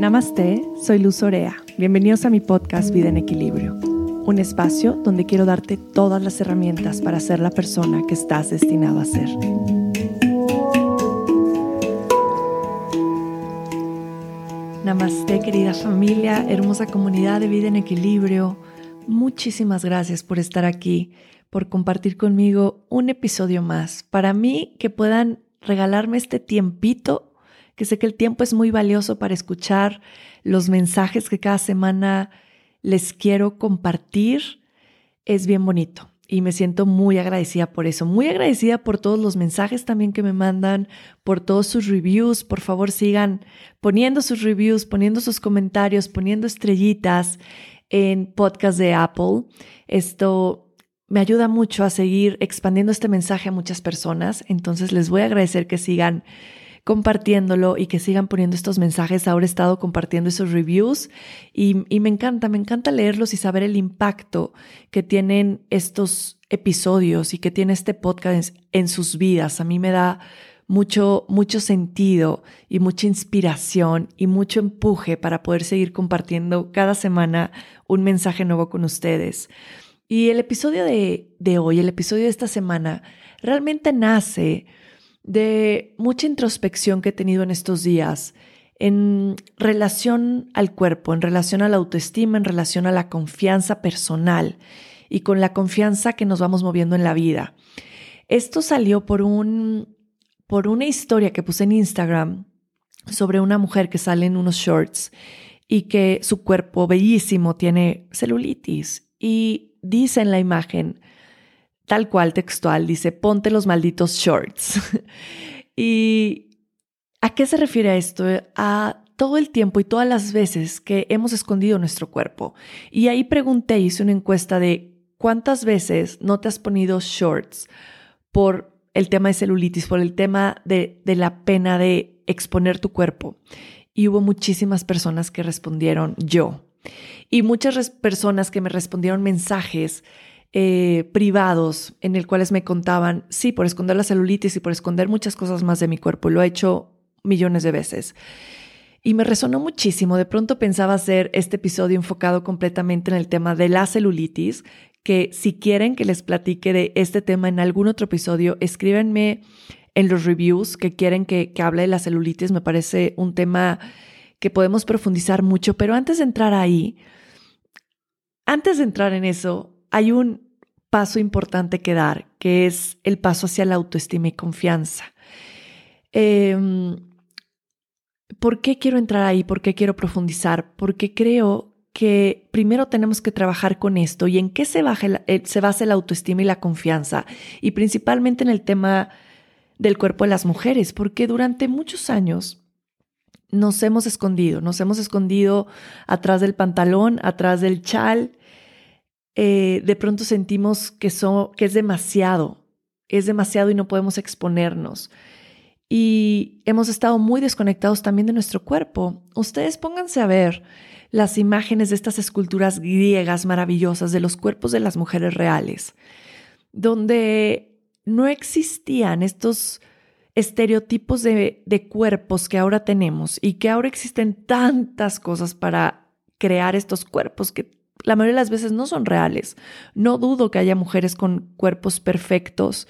Namaste, soy Luz Orea. Bienvenidos a mi podcast Vida en Equilibrio, un espacio donde quiero darte todas las herramientas para ser la persona que estás destinado a ser. Namaste, querida familia, hermosa comunidad de Vida en Equilibrio. Muchísimas gracias por estar aquí, por compartir conmigo un episodio más. Para mí, que puedan regalarme este tiempito, que sé que el tiempo es muy valioso para escuchar los mensajes que cada semana les quiero compartir, es bien bonito. Y me siento muy agradecida por eso, muy agradecida por todos los mensajes también que me mandan, por todos sus reviews. Por favor, sigan poniendo sus reviews, poniendo sus comentarios, poniendo estrellitas en podcast de Apple. Esto me ayuda mucho a seguir expandiendo este mensaje a muchas personas. Entonces les voy a agradecer que sigan compartiéndolo y que sigan poniendo estos mensajes. Ahora he estado compartiendo esos reviews y, me encanta, me encanta leerlos y saber el impacto que tienen estos episodios y que tiene este podcast en, sus vidas. A mí me da mucho, mucho sentido y mucha inspiración y mucho empuje para poder seguir compartiendo cada semana un mensaje nuevo con ustedes. Y el episodio de, hoy, el episodio de esta semana, realmente nace de mucha introspección que he tenido en estos días en relación al cuerpo, en relación a la autoestima, en relación a la confianza personal y con la confianza que nos vamos moviendo en la vida. Esto salió por, un, por una historia que puse en Instagram sobre una mujer que sale en unos shorts y que su cuerpo bellísimo tiene celulitis y dice en la imagen, tal cual textual, dice, ponte los malditos shorts. ¿Y a qué se refiere esto? A todo el tiempo y todas las veces que hemos escondido nuestro cuerpo. Y ahí pregunté, hice una encuesta de cuántas veces no te has ponido shorts por el tema de celulitis, por el tema de, de la pena de exponer tu cuerpo. Y hubo muchísimas personas que respondieron yo. Y muchas personas que me respondieron mensajes eh, privados en el cuales me contaban, sí, por esconder la celulitis y por esconder muchas cosas más de mi cuerpo. Lo he hecho millones de veces. Y me resonó muchísimo. De pronto pensaba hacer este episodio enfocado completamente en el tema de la celulitis, que si quieren que les platique de este tema en algún otro episodio, escríbenme en los reviews que quieren que, que hable de la celulitis. Me parece un tema que podemos profundizar mucho, pero antes de entrar ahí, antes de entrar en eso, hay un paso importante que dar, que es el paso hacia la autoestima y confianza. Em, ¿Por qué quiero entrar ahí? ¿Por qué quiero profundizar? Porque creo que primero tenemos que trabajar con esto y en qué se, eh, se basa la autoestima y la confianza, y principalmente en el tema del cuerpo de las mujeres, porque durante muchos años nos hemos escondido, nos hemos escondido atrás del pantalón, atrás del chal. Eh, de pronto sentimos que, que es demasiado, es demasiado y no podemos exponernos. Y hemos estado muy desconectados también de nuestro cuerpo. Ustedes pónganse a ver las imágenes de estas esculturas griegas maravillosas de los cuerpos de las mujeres reales, donde no existían estos estereotipos de, cuerpos que ahora tenemos y que ahora existen tantas cosas para crear estos cuerpos que la mayoría de las veces no son reales. No dudo que haya mujeres con cuerpos perfectos,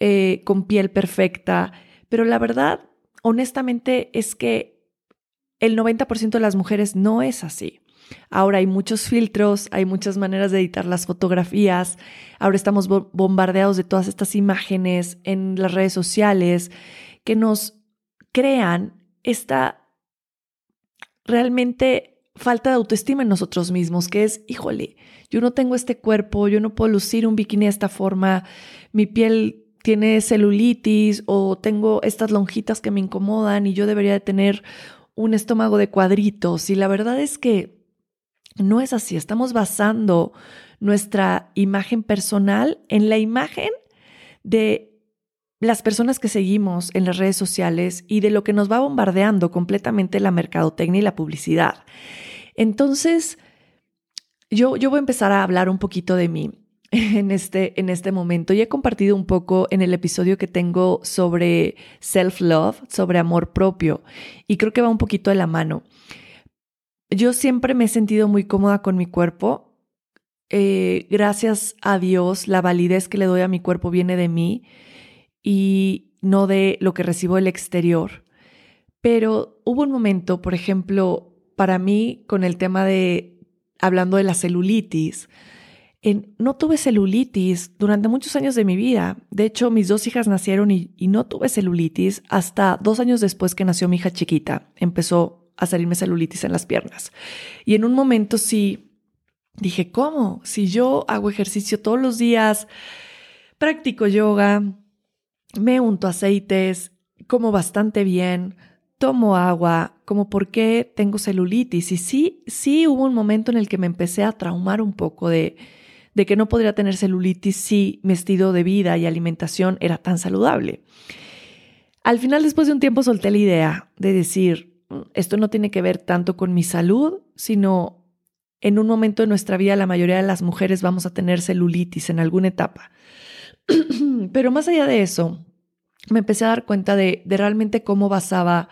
eh, con piel perfecta, pero la verdad, honestamente, es que el 90% de las mujeres no es así. Ahora hay muchos filtros, hay muchas maneras de editar las fotografías, ahora estamos bombardeados de todas estas imágenes en las redes sociales que nos crean esta realmente falta de autoestima en nosotros mismos, que es, híjole, yo no tengo este cuerpo, yo no puedo lucir un bikini de esta forma, mi piel tiene celulitis o tengo estas lonjitas que me incomodan y yo debería de tener un estómago de cuadritos. Y la verdad es que no es así, estamos basando nuestra imagen personal en la imagen de las personas que seguimos en las redes sociales y de lo que nos va bombardeando completamente la mercadotecnia y la publicidad. Entonces, yo, yo voy a empezar a hablar un poquito de mí en este, en este momento y he compartido un poco en el episodio que tengo sobre self-love, sobre amor propio, y creo que va un poquito de la mano. yo siempre me he sentido muy cómoda con mi cuerpo. Eh, gracias a Dios, la validez que le doy a mi cuerpo viene de mí y no de lo que recibo del exterior. Pero hubo un momento, por ejemplo, para mí con el tema de, hablando de la celulitis, no tuve celulitis durante muchos años de mi vida. De hecho, mis dos hijas nacieron y, y, no tuve celulitis hasta dos años después que nació mi hija chiquita. Empezó a salirme celulitis en las piernas. Y en un momento sí dije, ¿cómo? Si yo hago ejercicio todos los días, practico yoga, me unto aceites, como bastante bien, tomo agua, como por qué tengo celulitis. Y sí, sí hubo un momento en el que me empecé a traumar un poco de, de que no podría tener celulitis si mi estilo de vida y alimentación era tan saludable. Al final, después de un tiempo, solté la idea de decir, mm, esto no tiene que ver tanto con mi salud, sino en un momento de nuestra vida la mayoría de las mujeres vamos a tener celulitis en alguna etapa. Pero más allá de eso, me empecé a dar cuenta de, realmente cómo basaba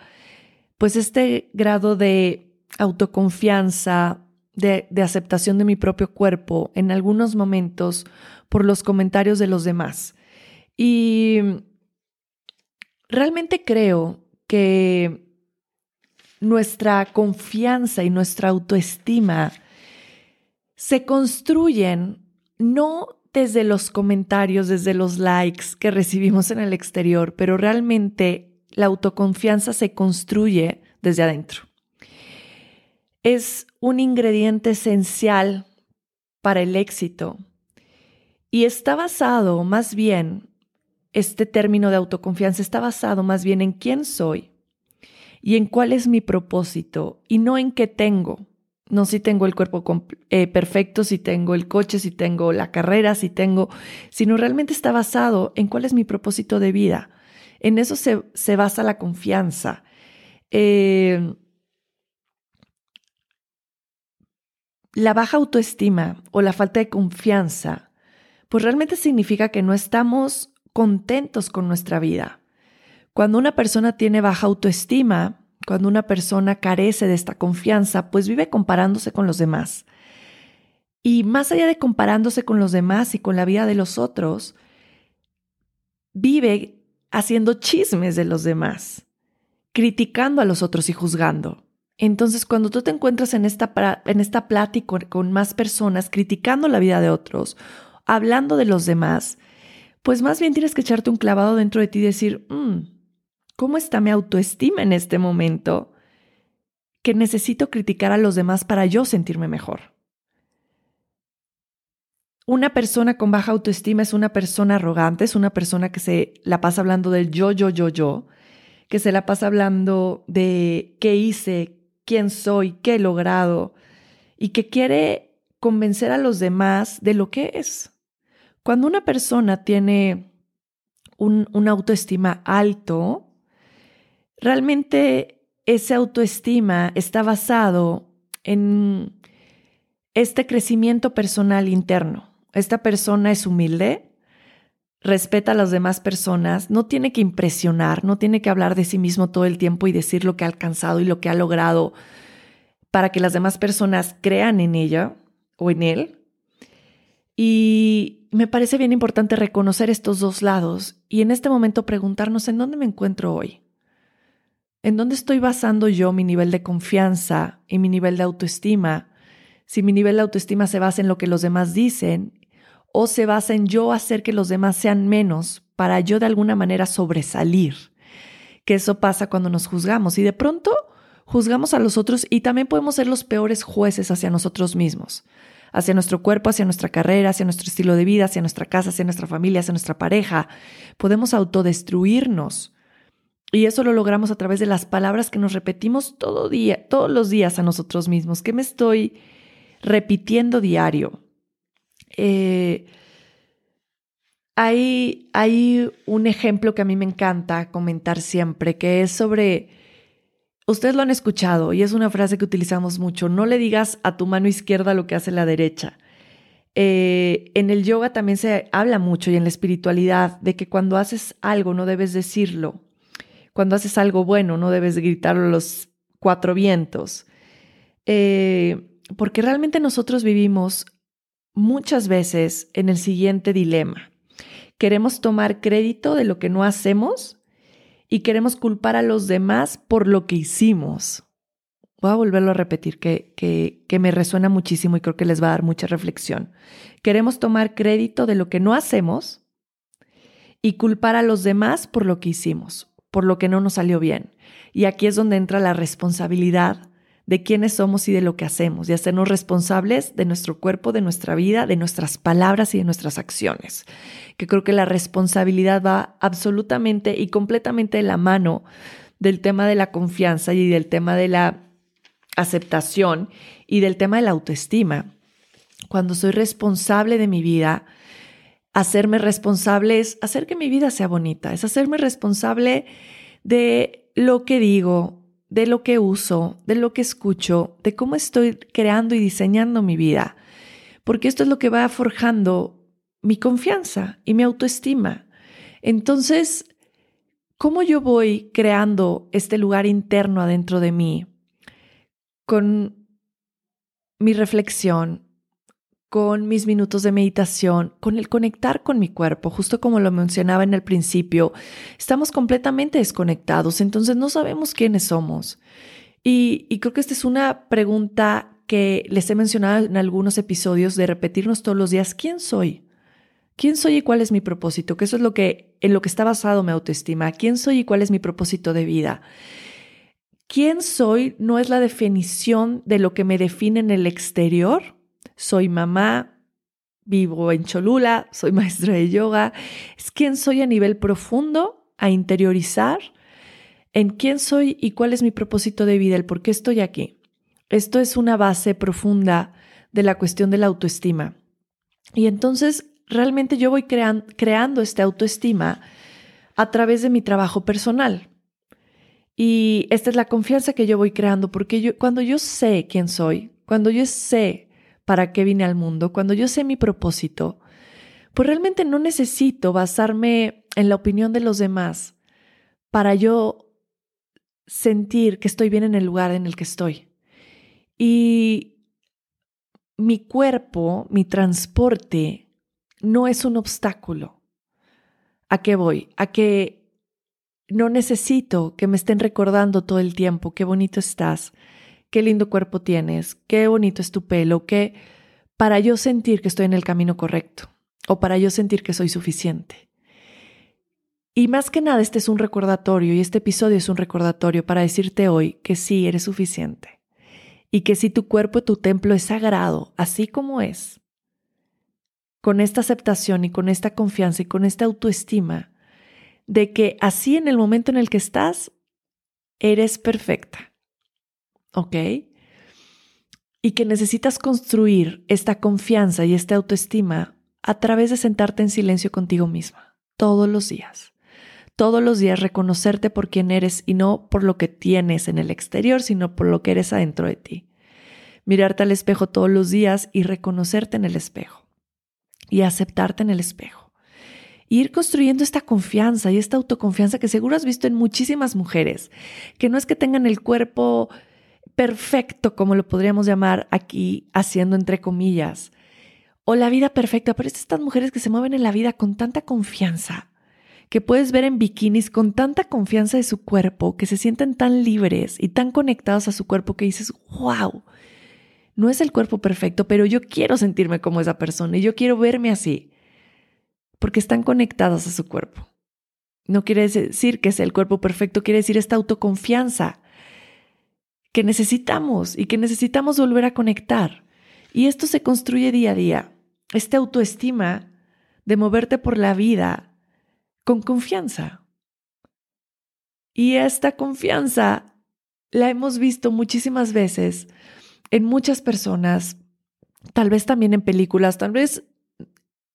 pues este grado de autoconfianza, de, de, aceptación de mi propio cuerpo en algunos momentos por los comentarios de los demás. Y realmente creo que nuestra confianza y nuestra autoestima se construyen no desde los comentarios, desde los likes que recibimos en el exterior, pero realmente la autoconfianza se construye desde adentro. Es un ingrediente esencial para el éxito y está basado más bien, este término de autoconfianza está basado más bien en quién soy y en cuál es mi propósito y no en qué tengo. No si tengo el cuerpo eh, perfecto, si tengo el coche, si tengo la carrera, si tengo, sino realmente está basado en cuál es mi propósito de vida en eso se, basa la confianza. Eh, la baja autoestima o la falta de confianza, pues realmente significa que no estamos contentos con nuestra vida. Cuando una persona tiene baja autoestima, cuando una persona carece de esta confianza, pues vive comparándose con los demás. Y más allá de comparándose con los demás y con la vida de los otros, vive haciendo chismes de los demás, criticando a los otros y juzgando. Entonces, cuando tú te encuentras en esta, en esta plática con más personas, criticando la vida de otros, hablando de los demás, pues más bien tienes que echarte un clavado dentro de ti y decir, mm, ¿cómo está mi autoestima en este momento? Que necesito criticar a los demás para yo sentirme mejor. Una persona con baja autoestima es una persona arrogante, es una persona que se la pasa hablando del yo, yo, yo, yo, que se la pasa hablando de qué hice, quién soy, qué he logrado, y que quiere convencer a los demás de lo que es. Cuando una persona tiene un, autoestima alto, realmente esa autoestima está basado en este crecimiento personal interno esta persona es humilde, respeta a las demás personas, no tiene que impresionar, no tiene que hablar de sí mismo todo el tiempo y decir lo que ha alcanzado y lo que ha logrado para que las demás personas crean en ella o en él. Y me parece bien importante reconocer estos dos lados y en este momento preguntarnos en dónde me encuentro hoy. ¿En dónde estoy basando yo mi nivel de confianza y mi nivel de autoestima? Si mi nivel de autoestima se basa en lo que los demás dicen o se basa en yo hacer que los demás sean menos para yo de alguna manera sobresalir. Que eso pasa cuando nos juzgamos y de pronto juzgamos a los otros y también podemos ser los peores jueces hacia nosotros mismos, hacia nuestro cuerpo, hacia nuestra carrera, hacia nuestro estilo de vida, hacia nuestra casa, hacia nuestra familia, hacia nuestra pareja. Podemos autodestruirnos. Y eso lo logramos a través de las palabras que nos repetimos todo día, todos los días a nosotros mismos. ¿Qué me estoy repitiendo diario? Eh, hay, hay un ejemplo que a mí me encanta comentar siempre, que es sobre, ustedes lo han escuchado y es una frase que utilizamos mucho, no le digas a tu mano izquierda lo que hace la derecha. Eh, en el yoga también se habla mucho y en la espiritualidad de que cuando haces algo no debes decirlo. Cuando haces algo bueno no debes gritarlo los cuatro vientos. eh, porque realmente nosotros vivimos muchas veces en el siguiente dilema. Queremos tomar crédito de lo que no hacemos y queremos culpar a los demás por lo que hicimos. Voy a volverlo a repetir, que, que, que me resuena muchísimo y creo que les va a dar mucha reflexión. Queremos tomar crédito de lo que no hacemos y culpar a los demás por lo que hicimos, por lo que no nos salió bien. Y aquí es donde entra la responsabilidad de quiénes somos y de lo que hacemos, de hacernos responsables de nuestro cuerpo, de nuestra vida, de nuestras palabras y de nuestras acciones. Que creo que la responsabilidad va absolutamente y completamente de la mano del tema de la confianza y del tema de la aceptación y del tema de la autoestima. Cuando soy responsable de mi vida, hacerme responsable es hacer que mi vida sea bonita, es hacerme responsable de lo que digo, de lo que uso, de lo que escucho, de cómo estoy creando y diseñando mi vida, porque esto es lo que va forjando mi confianza y mi autoestima. Entonces, ¿cómo yo voy creando este lugar interno adentro de mí con mi reflexión, con mis minutos de meditación, con el conectar con mi cuerpo, justo como lo mencionaba en el principio, estamos completamente desconectados, entonces no sabemos quiénes somos. Y, creo que esta es una pregunta que les he mencionado en algunos episodios de repetirnos todos los días, ¿quién soy? ¿Quién soy y cuál es mi propósito? Que eso es lo que en lo que está basado mi autoestima. ¿Quién soy y cuál es mi propósito de vida? ¿Quién soy no es la definición de lo que me define en el exterior, soy mamá, vivo en Cholula, soy maestra de yoga. Es quién soy a nivel profundo, a interiorizar en quién soy y cuál es mi propósito de vida, el por qué estoy aquí. Esto es una base profunda de la cuestión de la autoestima. Y entonces realmente yo voy creando esta autoestima a través de mi trabajo personal. Y esta es la confianza que yo voy creando, porque yo, cuando yo sé quién soy, cuando yo sé para qué vine al mundo, cuando yo sé mi propósito, pues realmente no necesito basarme en la opinión de los demás para yo sentir que estoy bien en el lugar en el que estoy. Y mi cuerpo, mi transporte, no es un obstáculo. ¿A qué voy? A que no necesito que me estén recordando todo el tiempo qué bonito estás, qué lindo cuerpo tienes, qué bonito es tu pelo, qué para yo sentir que estoy en el camino correcto o para yo sentir que soy suficiente. Y más que nada, este es un recordatorio y este episodio es un recordatorio para decirte hoy que sí eres suficiente y que si tu cuerpo, tu templo es sagrado, así como es, con esta aceptación y con esta confianza y con esta autoestima de que así en el momento en el que estás, eres perfecta ¿ok? Y que necesitas construir esta confianza y esta autoestima a través de sentarte en silencio contigo misma, todos los días. Todos los días reconocerte por quién eres y no por lo que tienes en el exterior, sino por lo que eres adentro de ti. Mirarte al espejo todos los días y reconocerte en el espejo. Y aceptarte en el espejo ir construyendo esta confianza y esta autoconfianza que seguro has visto en muchísimas mujeres, que no es que tengan el cuerpo perfecto, como lo podríamos llamar aquí, haciendo entre comillas, o la vida perfecta, pero es estas mujeres que se mueven en la vida con tanta confianza, que puedes ver en bikinis con tanta confianza de su cuerpo, que se sienten tan libres y tan conectados a su cuerpo que dices, wow, no es el cuerpo perfecto, pero yo quiero sentirme como esa persona y yo quiero verme así, porque están conectados a su cuerpo. No quiere decir que sea el cuerpo perfecto, quiere decir esta autoconfianza que necesitamos y que necesitamos volver a conectar. Y esto se construye día a día. Esta autoestima de moverte por la vida con confianza. Y esta confianza la hemos visto muchísimas veces en muchas personas, tal vez también en películas, tal vez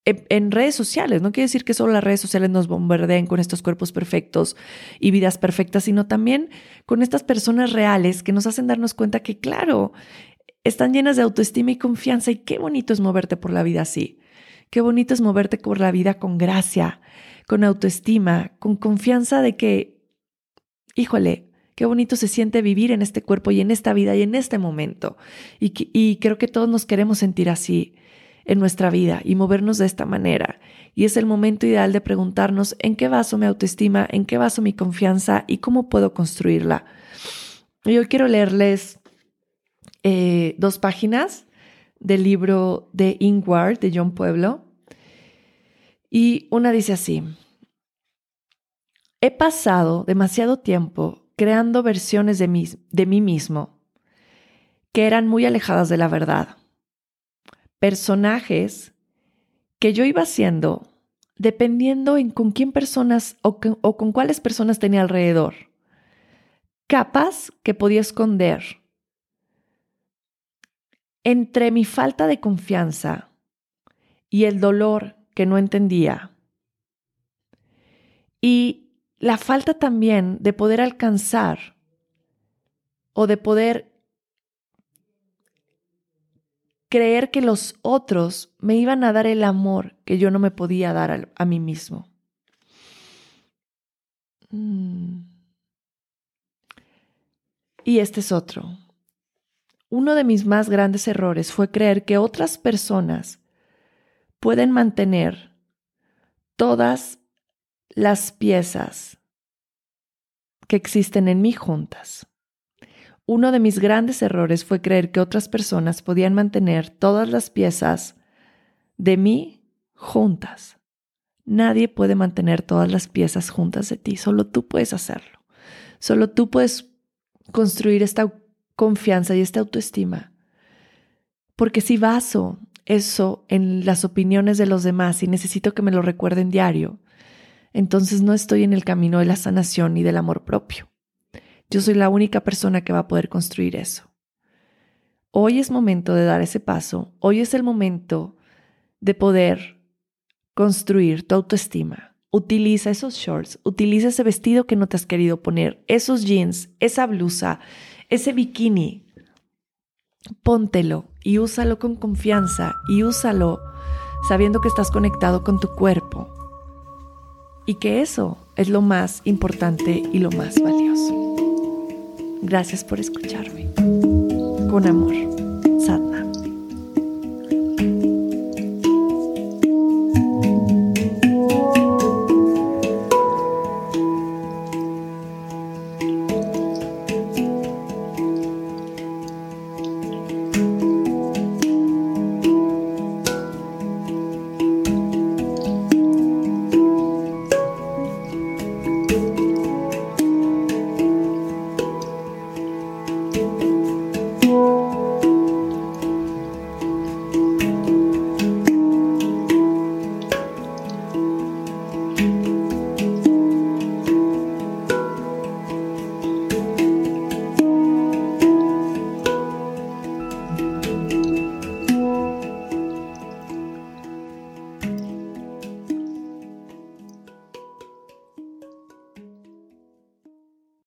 en, redes sociales. No quiere decir que solo las redes sociales nos bombardeen con estos cuerpos perfectos y vidas perfectas, sino también con estas personas reales que nos hacen darnos cuenta que, claro, están llenas de autoestima y confianza y qué bonito es moverte por la vida así. Qué bonito es moverte por la vida con gracia, con autoestima, con confianza de que, híjole, Qué bonito se siente vivir en este cuerpo y en esta vida y en este momento. Y, y creo que todos nos queremos sentir así en nuestra vida y movernos de esta manera. Y es el momento ideal de preguntarnos en qué vaso mi autoestima, en qué vaso mi confianza y cómo puedo construirla. Yo quiero leerles eh, dos páginas del libro de Ingward de John Pueblo. Y una dice así, he pasado demasiado tiempo creando versiones de de mí mismo que eran muy alejadas de la verdad. Personajes que yo iba haciendo dependiendo en con quién personas o, con cuáles personas tenía alrededor. Capas que podía esconder entre mi falta de confianza y el dolor que no entendía, y la falta también de poder alcanzar o de poder creer que los otros me iban a dar el amor que yo no me podía dar a, mí mismo. Mm. Y este es otro. Uno de mis más grandes errores fue creer que otras personas pueden mantener todas las piezas que existen en mí juntas. Uno de mis grandes errores fue creer que otras personas podían mantener todas las piezas de mí juntas. Nadie puede mantener todas las piezas juntas de ti, solo tú puedes hacerlo. Solo tú puedes construir esta confianza y esta autoestima. Porque si baso eso en las opiniones de los demás y necesito que me lo recuerden diario, entonces no estoy en el camino de la sanación y del amor propio. Yo soy la única persona que va a poder construir eso. Hoy es momento de dar ese paso, hoy es el momento de poder construir tu autoestima. Utiliza esos shorts, utiliza ese vestido que no te has querido poner, esos jeans, esa blusa, ese bikini, póntelo y úsalo con confianza y úsalo sabiendo que estás conectado con tu cuerpo y que eso es lo más importante y lo más valioso. Gracias por escucharme. Con amor.